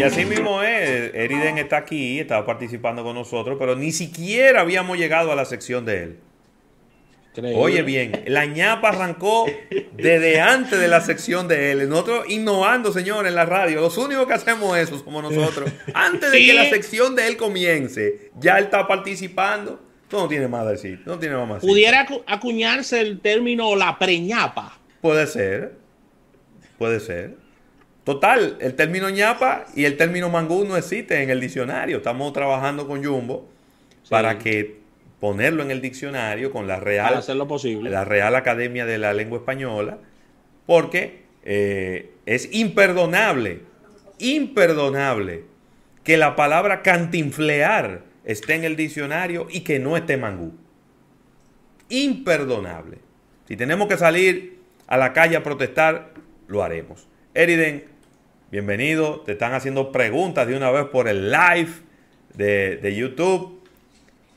Y así mismo es, Eriden está aquí, estaba participando con nosotros, pero ni siquiera habíamos llegado a la sección de él. Oye bien, la ñapa arrancó desde antes de la sección de él. Nosotros innovando, señor, en la radio. Los únicos que hacemos eso somos nosotros. Antes de que la sección de él comience, ya él está participando. Tú no tienes más a decir. No tiene más a decir. ¿Pudiera acuñarse el término la preñapa? Puede ser. Puede ser. Total, el término ñapa y el término mangú no existen en el diccionario. Estamos trabajando con Jumbo para que ponerlo en el diccionario con la Real, hacer lo posible. la Real Academia de la Lengua Española, porque eh, es imperdonable, imperdonable que la palabra cantinflear esté en el diccionario y que no esté mangú. Imperdonable. Si tenemos que salir a la calle a protestar, lo haremos. Eriden, bienvenido. Te están haciendo preguntas de una vez por el live de, de YouTube.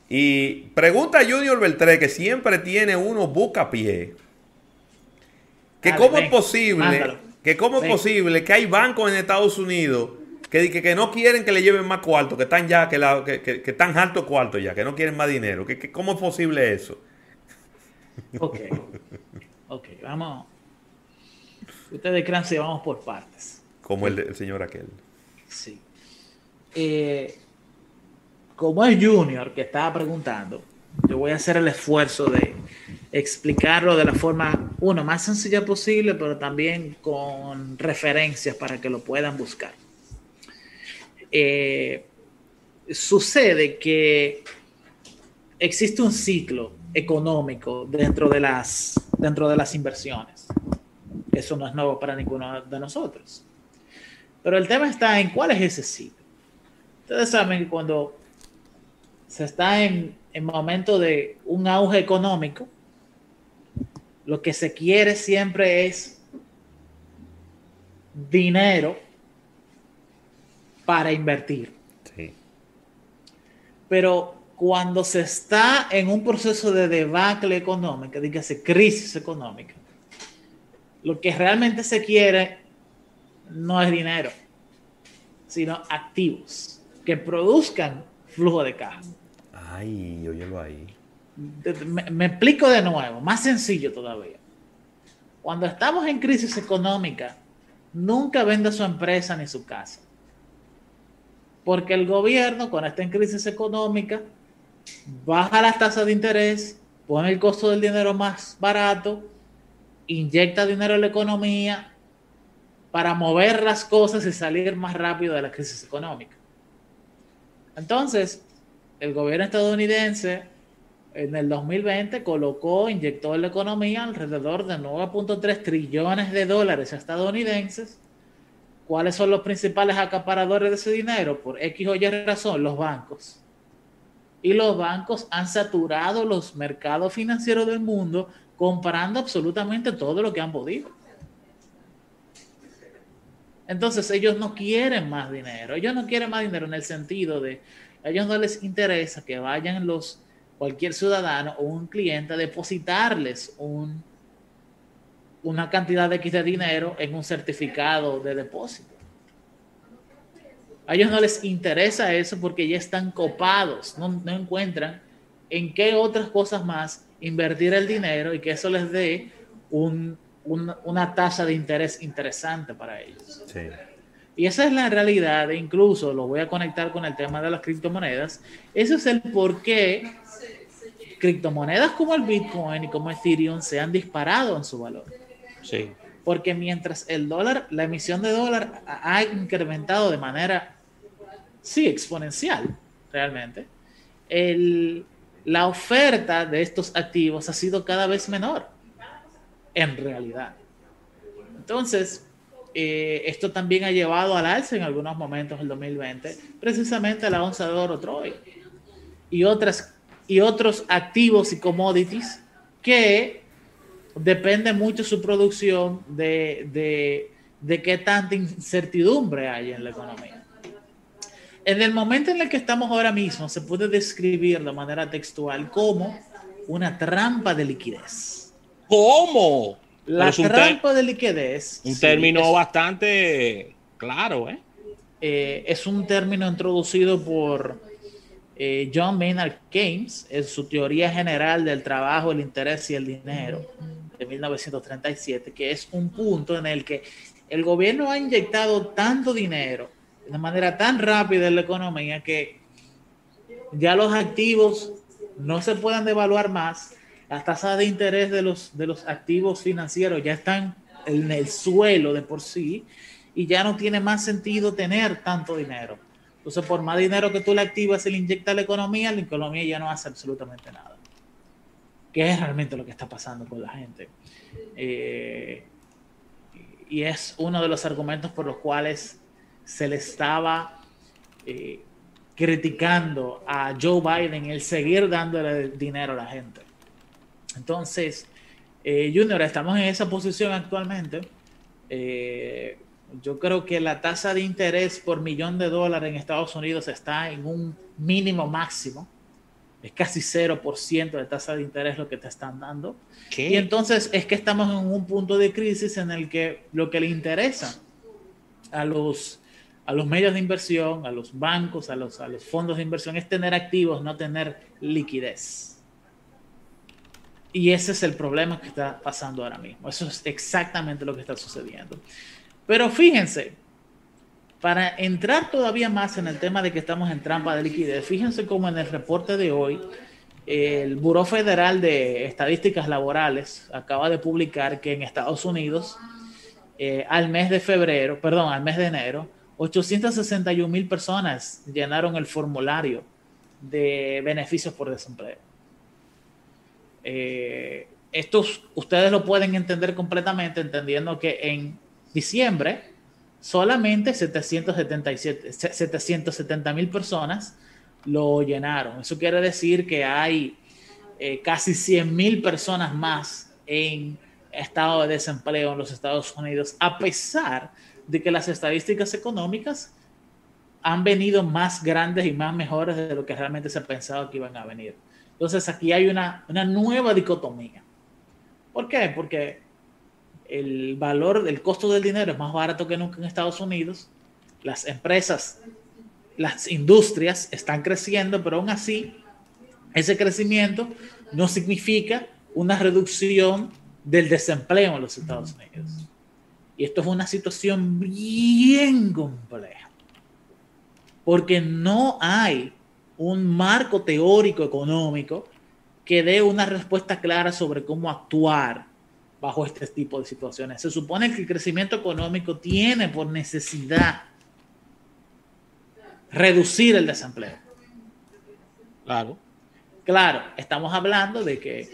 Y pregunta a Junior Beltré, que siempre tiene uno busca pie. Que cómo es posible, que cómo es posible que hay bancos en Estados Unidos que, que, no quieren que le lleven más cuarto, que están ya, que, la, que, que, están alto cuarto ya, que no quieren más dinero. Que, ¿Cómo es posible eso? Ok. Ok, vamos. Ustedes crean si vamos por partes. Como el, el señor aquel. Sí. Eh, como es Junior que estaba preguntando, yo voy a hacer el esfuerzo de explicarlo de la forma, uno, más sencilla posible, pero también con referencias para que lo puedan buscar. Eh, sucede que existe un ciclo económico dentro de, las, dentro de las inversiones. Eso no es nuevo para ninguno de nosotros. Pero el tema está en cuál es ese ciclo. Ustedes saben que cuando se está en, en momento de un auge económico, lo que se quiere siempre es dinero para invertir. Sí. Pero cuando se está en un proceso de debacle económica, dígase crisis económica, lo que realmente se quiere no es dinero, sino activos que produzcan flujo de caja. Ay, óyelo ahí. Me, me, explico de nuevo, más sencillo todavía. Cuando estamos en crisis económica, nunca venda su empresa ni su casa. Porque el gobierno, cuando está en crisis económica, baja las tasas de interés, pone el costo del dinero más barato, inyecta dinero en la economía para mover las cosas y salir más rápido de la crisis económica. Entonces, el gobierno estadounidense en el 2020 colocó, inyectó en la economía alrededor de 9.3 trillones de dólares estadounidenses. ¿Cuáles son los principales acaparadores de ese dinero? Por X o Y razón, los bancos. Y los bancos han saturado los mercados financieros del mundo comprando absolutamente todo lo que han podido. Entonces ellos no quieren más dinero. Ellos no quieren más dinero en el sentido de a ellos no les interesa que vayan los cualquier ciudadano o un cliente a depositarles un, una cantidad de X de dinero en un certificado de depósito. A ellos no les interesa eso porque ya están copados, no, no encuentran en qué otras cosas más invertir el dinero y que eso les dé un, un, una tasa de interés interesante para ellos. Sí. Y esa es la realidad, e incluso lo voy a conectar con el tema de las criptomonedas. Ese es el por qué criptomonedas como el Bitcoin y como Ethereum se han disparado en su valor. Sí. Porque mientras el dólar, la emisión de dólar ha incrementado de manera, sí, exponencial, realmente, el, la oferta de estos activos ha sido cada vez menor, en realidad. Entonces, eh, esto también ha llevado al alza en algunos momentos del 2020, precisamente la onza de oro Troy y, otras, y otros activos y commodities que depende mucho su producción de, de, de qué tanta incertidumbre hay en la economía. En el momento en el que estamos ahora mismo, se puede describir de manera textual como una trampa de liquidez. ¿Cómo? La trampa de liquidez. Un término bastante claro, ¿eh? eh, es un término introducido por eh, John Maynard Keynes en su teoría general del trabajo, el interés y el dinero de 1937, que es un punto en el que el gobierno ha inyectado tanto dinero de manera tan rápida en la economía que ya los activos no se puedan devaluar más, las tasas de interés de los, de los activos financieros ya están en el suelo de por sí y ya no tiene más sentido tener tanto dinero. Entonces, por más dinero que tú le activas y le inyectas a la economía, la economía ya no hace absolutamente nada. ¿Qué es realmente lo que está pasando con la gente? Eh, y es uno de los argumentos por los cuales se le estaba eh, criticando a Joe Biden el seguir dándole dinero a la gente. Entonces, eh, Junior, estamos en esa posición actualmente. Eh, yo creo que la tasa de interés por millón de dólares en Estados Unidos está en un mínimo máximo. Es casi 0% de tasa de interés lo que te están dando. Y entonces es que estamos en un punto de crisis en el que lo que le interesa a los, a los medios de inversión, a los bancos, a los, a los fondos de inversión es tener activos, no tener liquidez. Y ese es el problema que está pasando ahora mismo. Eso es exactamente lo que está sucediendo. Pero fíjense, para entrar todavía más en el tema de que estamos en trampa de liquidez, fíjense cómo en el reporte de hoy, el Buró Federal de Estadísticas Laborales acaba de publicar que en Estados Unidos, eh, al mes de febrero, perdón, al mes de enero, 861 mil personas llenaron el formulario de beneficios por desempleo. Eh, estos ustedes lo pueden entender completamente entendiendo que en diciembre solamente 777, 770 mil personas lo llenaron. Eso quiere decir que hay eh, casi 100 mil personas más en estado de desempleo en los Estados Unidos, a pesar de que las estadísticas económicas han venido más grandes y más mejores de lo que realmente se pensaba que iban a venir. Entonces aquí hay una, nueva dicotomía. ¿Por qué? Porque el valor, del costo del dinero es más barato que nunca en Estados Unidos. Las empresas, las industrias están creciendo, pero aún así ese crecimiento no significa una reducción del desempleo en los Estados Unidos. Y esto es una situación bien compleja, porque no hay un marco teórico económico que dé una respuesta clara sobre cómo actuar bajo este tipo de situaciones. Se supone que el crecimiento económico tiene por necesidad reducir el desempleo. Claro. Claro, estamos hablando de que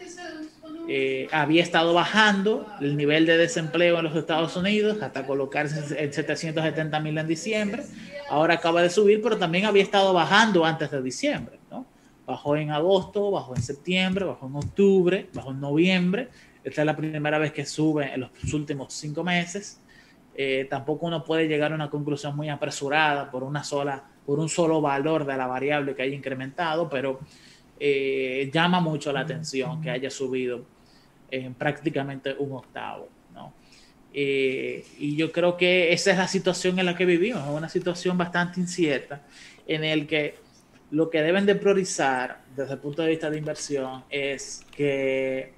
eh, había estado bajando el nivel de desempleo en los Estados Unidos hasta colocarse en 770 mil en diciembre. Ahora acaba de subir, pero también había estado bajando antes de diciembre. ¿no? Bajó en agosto, bajó en septiembre, bajó en octubre, bajó en noviembre. Esta es la primera vez que sube en los últimos cinco meses. Eh, tampoco uno puede llegar a una conclusión muy apresurada por una sola, por un solo valor de la variable que haya incrementado, pero eh, llama mucho la atención que haya subido en prácticamente un octavo. ¿no? Eh, y yo creo que esa es la situación en la que vivimos, una situación bastante incierta en el que lo que deben de priorizar desde el punto de vista de inversión es que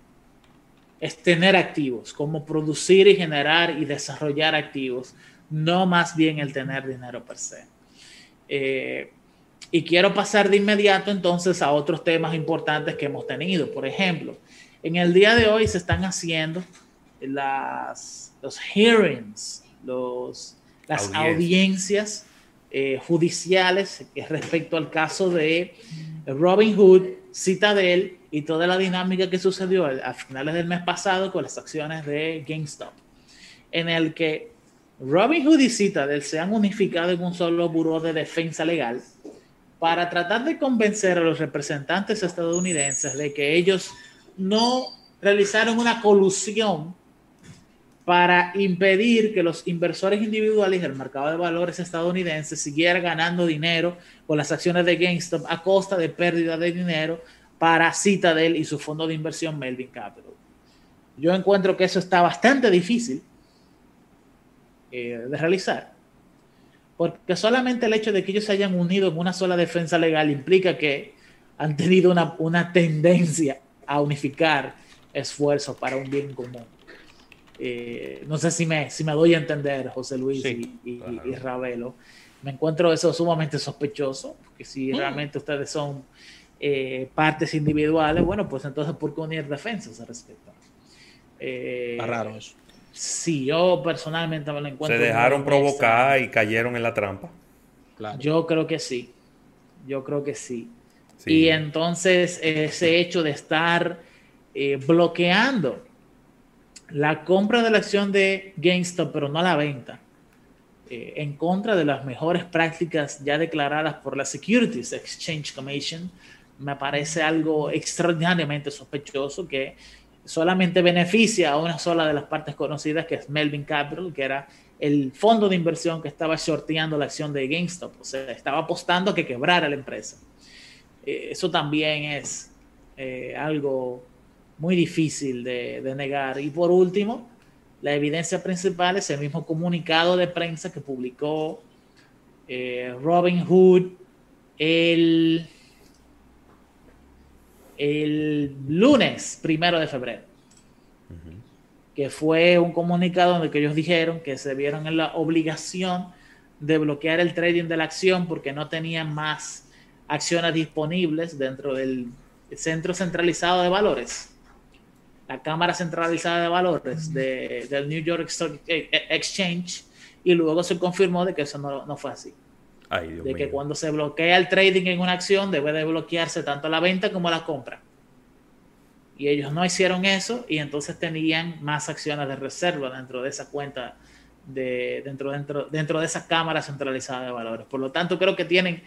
es tener activos, como producir y generar y desarrollar activos, no más bien el tener dinero per se. Eh, y quiero pasar de inmediato entonces a otros temas importantes que hemos tenido. Por ejemplo, en el día de hoy se están haciendo las, los hearings, los, las audiencias. eh, judiciales respecto al caso de Robin Hood, Citadel y toda la dinámica que sucedió a finales del mes pasado con las acciones de GameStop, en el que Robin Hood y Citadel se han unificado en un solo buró de defensa legal para tratar de convencer a los representantes estadounidenses de que ellos no realizaron una colusión para impedir que los inversores individuales del mercado de valores estadounidenses siguieran ganando dinero con las acciones de GameStop a costa de pérdida de dinero para Citadel y su fondo de inversión Melvin Capital. Yo encuentro que eso está bastante difícil eh, de realizar, Porque solamente el hecho de que ellos se hayan unido en una sola defensa legal implica que han tenido una, una tendencia a unificar esfuerzos para un bien común. Eh, no sé si me, si me doy a entender, José Luis y, y, Ravelo. Me encuentro eso sumamente sospechoso, porque si mm. realmente ustedes son eh, partes individuales, bueno, pues entonces, ¿por qué unir defensas al respecto? Eh, Está raro eso. Sí, yo personalmente me lo encuentro. Se dejaron provocar y cayeron en la trampa. Yo creo que sí. Yo creo que sí. Y entonces ese hecho de estar eh, bloqueando la compra de la acción de GameStop, pero no la venta, eh, en contra de las mejores prácticas ya declaradas por la Securities Exchange Commission, me parece algo extraordinariamente sospechoso que solamente beneficia a una sola de las partes conocidas, que es Melvin Capital, que era el fondo de inversión que estaba shorteando la acción de GameStop, o sea, estaba apostando a que quebrara la empresa. Eh, eso también es eh, algo muy difícil de, negar. Y por último, la evidencia principal es el mismo comunicado de prensa que publicó eh, Robin Hood el el lunes primero de febrero, que fue un comunicado donde ellos dijeron que se vieron en la obligación de bloquear el trading de la acción porque no tenían más acciones disponibles dentro del centro centralizado de valores, la Cámara Centralizada de Valores del New York Stock Exchange, y luego se confirmó de que eso no, no fue así de que cuando se bloquea el trading en una acción debe de bloquearse tanto la venta como la compra. Y ellos no hicieron eso y entonces tenían más acciones de reserva dentro de esa cuenta, de, dentro, dentro, dentro de esa cámara centralizada de valores. Por lo tanto, creo que tienen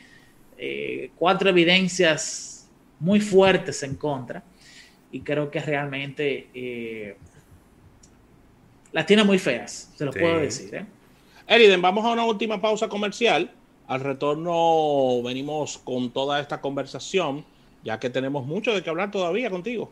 eh, cuatro evidencias muy fuertes en contra y creo que realmente eh, las tiene muy feas, se los puedo decir. ¿eh? Eriden, vamos a una última pausa comercial al retorno venimos con toda esta conversación, ya que tenemos mucho de qué hablar todavía contigo.